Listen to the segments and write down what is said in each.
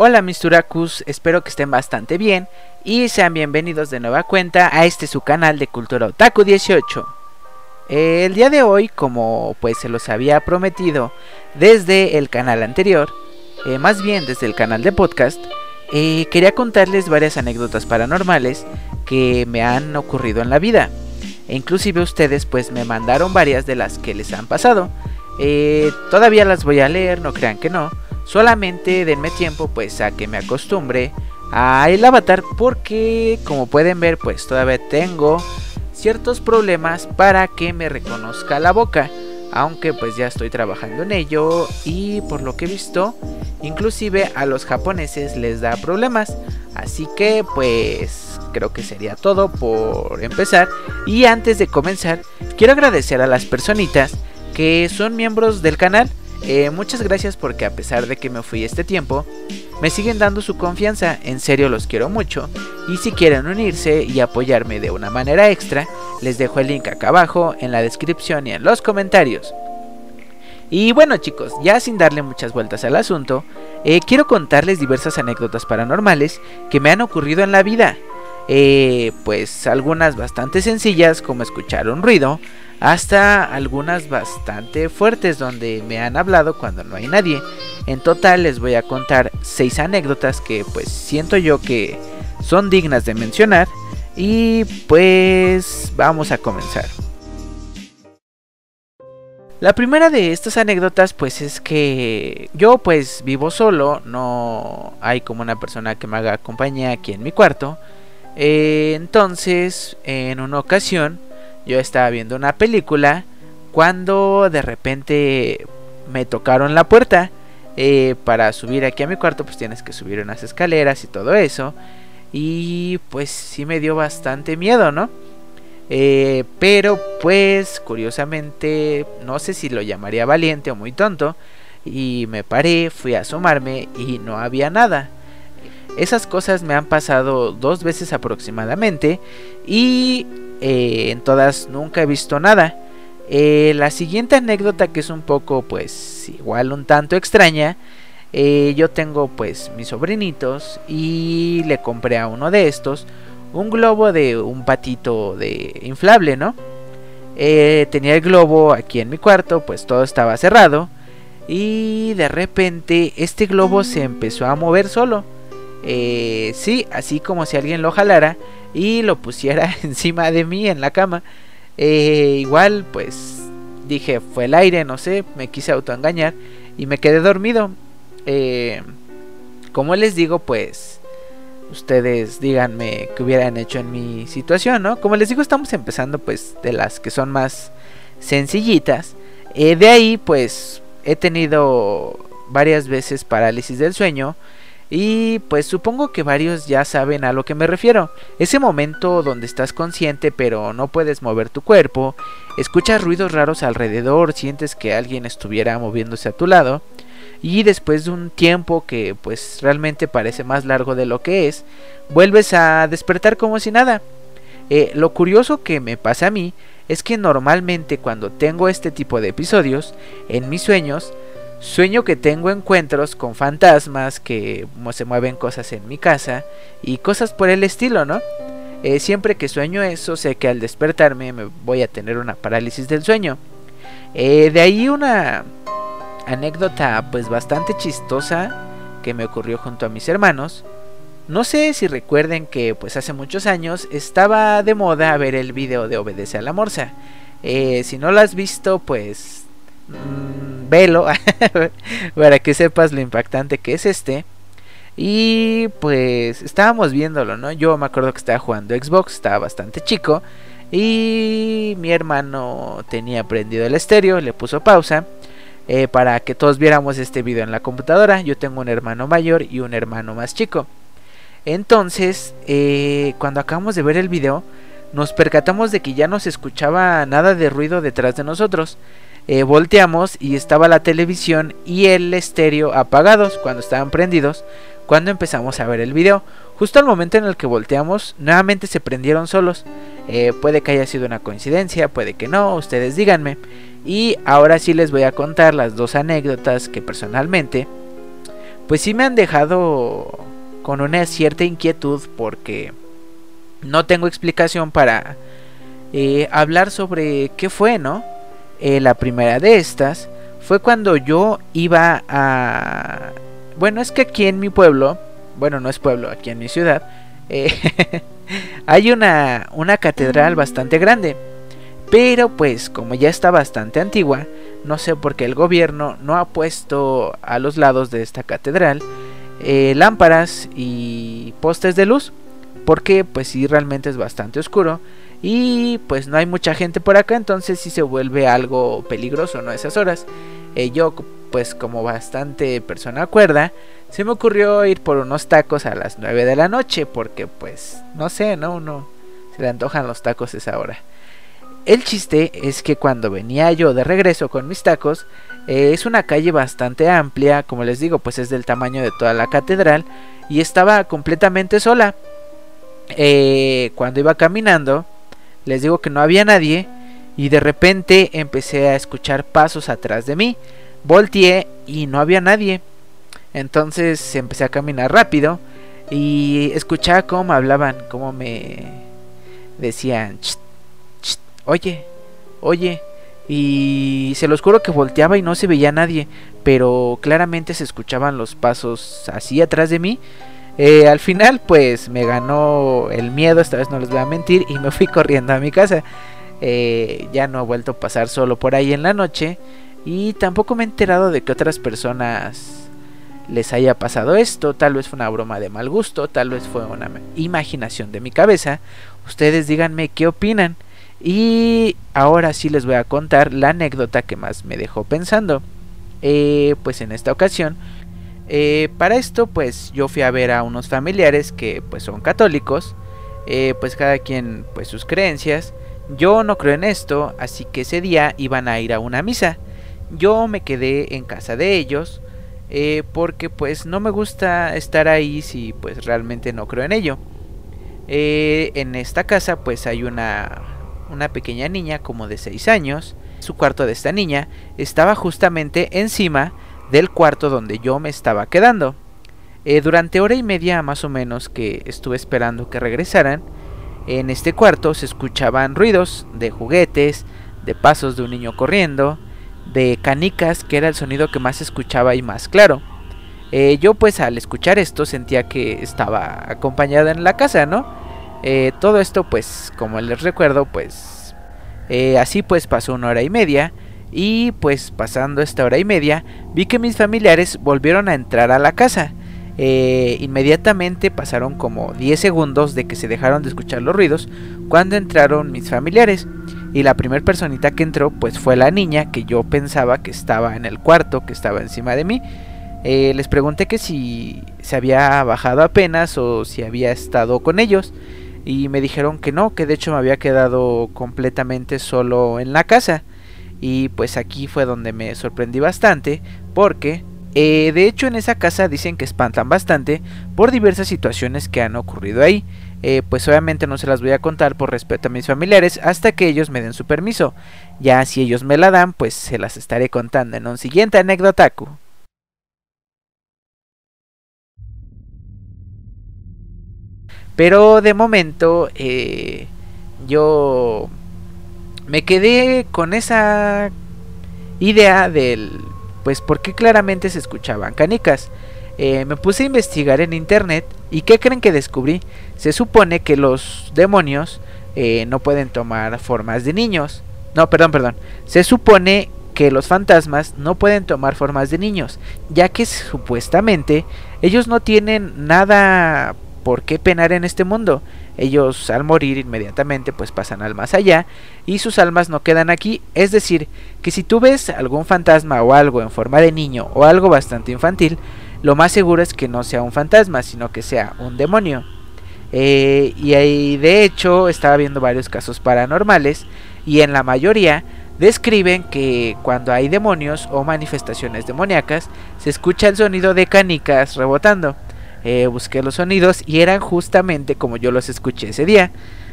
Hola mis Turakus, espero que estén bastante bien y sean bienvenidos de nueva cuenta a este su canal de Cultura Otaku 18. El día de hoy, como pues se los había prometido desde el canal anterior, eh, más bien desde el canal de podcast, eh, quería contarles varias anécdotas paranormales que me han ocurrido en la vida. E inclusive ustedes pues me mandaron varias de las que les han pasado. Eh, todavía las voy a leer, no crean que no. Solamente denme tiempo pues a que me acostumbre a el avatar porque como pueden ver pues todavía tengo ciertos problemas para que me reconozca la boca. Aunque pues ya estoy trabajando en ello y por lo que he visto inclusive a los japoneses les da problemas. Así que pues creo que sería todo por empezar. Y antes de comenzar quiero agradecer a las personitas que son miembros del canal eh, muchas gracias porque a pesar de que me fui este tiempo, me siguen dando su confianza, en serio los quiero mucho, y si quieren unirse y apoyarme de una manera extra, les dejo el link acá abajo, en la descripción y en los comentarios. Y bueno chicos, ya sin darle muchas vueltas al asunto, eh, quiero contarles diversas anécdotas paranormales que me han ocurrido en la vida. Eh, pues algunas bastante sencillas como escuchar un ruido, hasta algunas bastante fuertes donde me han hablado cuando no hay nadie. En total les voy a contar 6 anécdotas que pues siento yo que son dignas de mencionar y pues vamos a comenzar. La primera de estas anécdotas pues es que yo pues vivo solo, no hay como una persona que me haga compañía aquí en mi cuarto. Eh, entonces en una ocasión yo estaba viendo una película cuando de repente me tocaron la puerta. Eh, para subir aquí a mi cuarto pues tienes que subir unas escaleras y todo eso. Y pues sí me dio bastante miedo, ¿no? Eh, pero pues curiosamente no sé si lo llamaría valiente o muy tonto. Y me paré, fui a asomarme y no había nada. Esas cosas me han pasado dos veces aproximadamente y eh, en todas nunca he visto nada. Eh, la siguiente anécdota que es un poco pues igual un tanto extraña. Eh, yo tengo pues mis sobrinitos y le compré a uno de estos un globo de un patito de inflable, ¿no? tenía el globo aquí en mi cuarto, pues todo estaba cerrado y de repente este globo se empezó a mover solo. Sí, así como si alguien lo jalara y lo pusiera encima de mí en la cama. Eh, igual, pues dije, fue el aire, no sé, me quise autoengañar y me quedé dormido. Eh, como les digo, pues ustedes díganme qué hubieran hecho en mi situación, ¿no? Como les digo, estamos empezando pues de las que son más sencillitas. Eh, de ahí pues he tenido varias veces parálisis del sueño y pues supongo que varios ya saben a lo que me refiero. Ese momento donde estás consciente pero no puedes mover tu cuerpo, escuchas ruidos raros alrededor, sientes que alguien estuviera moviéndose a tu lado y después de un tiempo que pues realmente parece más largo de lo que es, vuelves a despertar como si nada. Eh, lo curioso que me pasa a mí es que normalmente cuando tengo este tipo de episodios, en mis sueños, Sueño que tengo encuentros con fantasmas, que se mueven cosas en mi casa y cosas por el estilo, ¿no? Eh, siempre que sueño eso, sé que al despertarme me voy a tener una parálisis del sueño. Eh, de ahí una anécdota pues bastante chistosa que me ocurrió junto a mis hermanos. No sé si recuerden que pues hace muchos años estaba de moda ver el video de Obedece a la Morsa. Eh, si no lo has visto pues Mm, velo para que sepas lo impactante que es este. Y pues estábamos viéndolo, ¿no? Yo me acuerdo que estaba jugando Xbox, estaba bastante chico. Y mi hermano tenía prendido el estéreo, le puso pausa eh, para que todos viéramos este video en la computadora. Yo tengo un hermano mayor y un hermano más chico. Entonces, eh, cuando acabamos de ver el video, nos percatamos de que ya no se escuchaba nada de ruido detrás de nosotros. Eh, volteamos y estaba la televisión y el estéreo apagados cuando estaban prendidos cuando empezamos a ver el video. Justo al momento en el que volteamos, nuevamente se prendieron solos. Eh, puede que haya sido una coincidencia, puede que no, ustedes díganme. Y ahora sí les voy a contar las dos anécdotas que personalmente pues sí me han dejado con una cierta inquietud porque no tengo explicación para eh, hablar sobre qué fue, ¿no? Eh, la primera de estas fue cuando yo iba a... Bueno, es que aquí en mi pueblo, bueno, no es pueblo, aquí en mi ciudad, eh, hay una, una catedral bastante grande. Pero pues como ya está bastante antigua, no sé por qué el gobierno no ha puesto a los lados de esta catedral eh, lámparas y postes de luz. Porque pues sí realmente es bastante oscuro. Y pues no hay mucha gente por acá, entonces sí se vuelve algo peligroso, ¿no? Esas horas. Eh, yo pues como bastante persona cuerda, se me ocurrió ir por unos tacos a las 9 de la noche. Porque pues no sé, ¿no? Uno se le antojan los tacos esa hora. El chiste es que cuando venía yo de regreso con mis tacos, eh, es una calle bastante amplia, como les digo, pues es del tamaño de toda la catedral y estaba completamente sola. Eh, cuando iba caminando, les digo que no había nadie y de repente empecé a escuchar pasos atrás de mí. Volteé y no había nadie. Entonces empecé a caminar rápido y escuchaba cómo me hablaban, cómo me decían, oye, oye. Y se los juro que volteaba y no se veía nadie, pero claramente se escuchaban los pasos así atrás de mí. Eh, al final, pues me ganó el miedo, esta vez no les voy a mentir, y me fui corriendo a mi casa. Eh, ya no he vuelto a pasar solo por ahí en la noche, y tampoco me he enterado de que otras personas les haya pasado esto. Tal vez fue una broma de mal gusto, tal vez fue una imaginación de mi cabeza. Ustedes díganme qué opinan. Y ahora sí les voy a contar la anécdota que más me dejó pensando. Eh, pues en esta ocasión, eh, para esto pues yo fui a ver a unos familiares que pues son católicos. Eh, pues cada quien pues sus creencias. Yo no creo en esto, así que ese día iban a ir a una misa. Yo me quedé en casa de ellos. porque pues no me gusta estar ahí si pues realmente no creo en ello. en esta casa pues hay una una pequeña niña como de 6 años. Su cuarto de esta niña estaba justamente encima del cuarto donde yo me estaba quedando. Eh, durante hora y media más o menos que estuve esperando que regresaran, en este cuarto se escuchaban ruidos de juguetes, de pasos de un niño corriendo, de canicas, que era el sonido que más escuchaba y más claro. Eh, yo pues al escuchar esto sentía que estaba acompañada en la casa, ¿no? Eh, todo esto pues como les recuerdo pues así pues pasó una hora y media y pues pasando esta hora y media vi que mis familiares volvieron a entrar a la casa. Eh, inmediatamente pasaron como 10 segundos de que se dejaron de escuchar los ruidos cuando entraron mis familiares. Y la primera personita que entró pues fue la niña que yo pensaba que estaba en el cuarto, que estaba encima de mí. les pregunté que si se había bajado apenas o si había estado con ellos y me dijeron que no, que de hecho me había quedado completamente solo en la casa. Y pues aquí fue donde me sorprendí bastante porque eh, de hecho en esa casa dicen que espantan bastante por diversas situaciones que han ocurrido ahí. Eh, pues obviamente no se las voy a contar por respeto a mis familiares hasta que ellos me den su permiso. Ya si ellos me la dan, pues se las estaré contando en un siguiente anécdotaku. Pero de momento eh, yo me quedé con esa idea del, pues, por qué claramente se escuchaban canicas. Eh, me puse a investigar en internet y ¿qué creen que descubrí? Se supone que los demonios eh, no pueden tomar formas de niños. No, perdón, perdón. Se supone que los fantasmas no pueden tomar formas de niños, ya que supuestamente ellos no tienen nada ¿por qué penar en este mundo? Ellos al morir inmediatamente pues pasan al más allá y sus almas no quedan aquí. Es decir, que si tú ves algún fantasma o algo en forma de niño o algo bastante infantil, lo más seguro es que no sea un fantasma, sino que sea un demonio. Eh, y ahí de hecho estaba viendo varios casos paranormales y en la mayoría describen que cuando hay demonios o manifestaciones demoníacas se escucha el sonido de canicas rebotando. Eh, busqué los sonidos y eran justamente como yo los escuché ese día.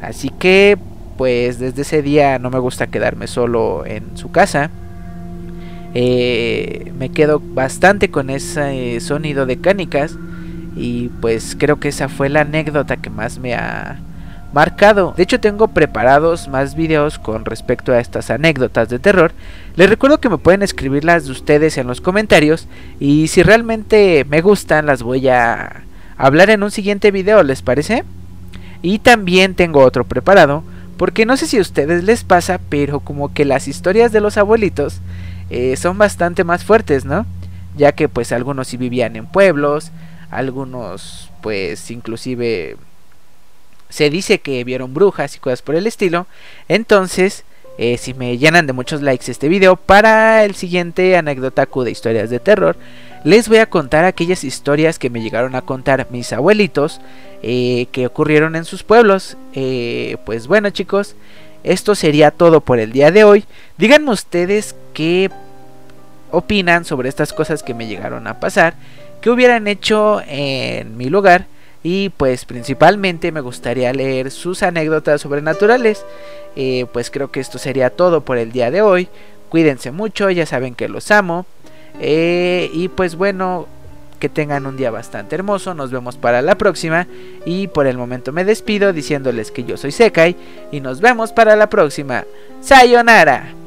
Así que pues desde ese día no me gusta quedarme solo en su casa. Eh, me quedo bastante con ese sonido de canicas y pues creo que esa fue la anécdota que más me ha De hecho tengo preparados más videos con respecto a estas anécdotas de terror. Les recuerdo que me pueden escribir las de ustedes en los comentarios y si realmente me gustan las voy a hablar en un siguiente video, ¿les parece? Y también tengo otro preparado porque no sé si a ustedes les pasa, pero como que las historias de los abuelitos eh, son bastante más fuertes, ¿no? Ya que pues algunos sí vivían en pueblos, algunos pues inclusive se dice que vieron brujas y cosas por el estilo. Entonces, eh, si me llenan de muchos likes este video, para el siguiente anécdota de historias de terror, les voy a contar aquellas historias que me llegaron a contar mis abuelitos eh, que ocurrieron en sus pueblos. Eh, pues bueno chicos, esto sería todo por el día de hoy. Díganme ustedes qué opinan sobre estas cosas que me llegaron a pasar, qué hubieran hecho en mi lugar y pues principalmente me gustaría leer sus anécdotas sobrenaturales. Eh, pues creo que esto sería todo por el día de hoy. Cuídense mucho, ya saben que los amo. Eh, y pues bueno, que tengan un día bastante hermoso. Nos vemos para la próxima. Y por el momento me despido diciéndoles que yo soy Sekai. Y nos vemos para la próxima. Sayonara.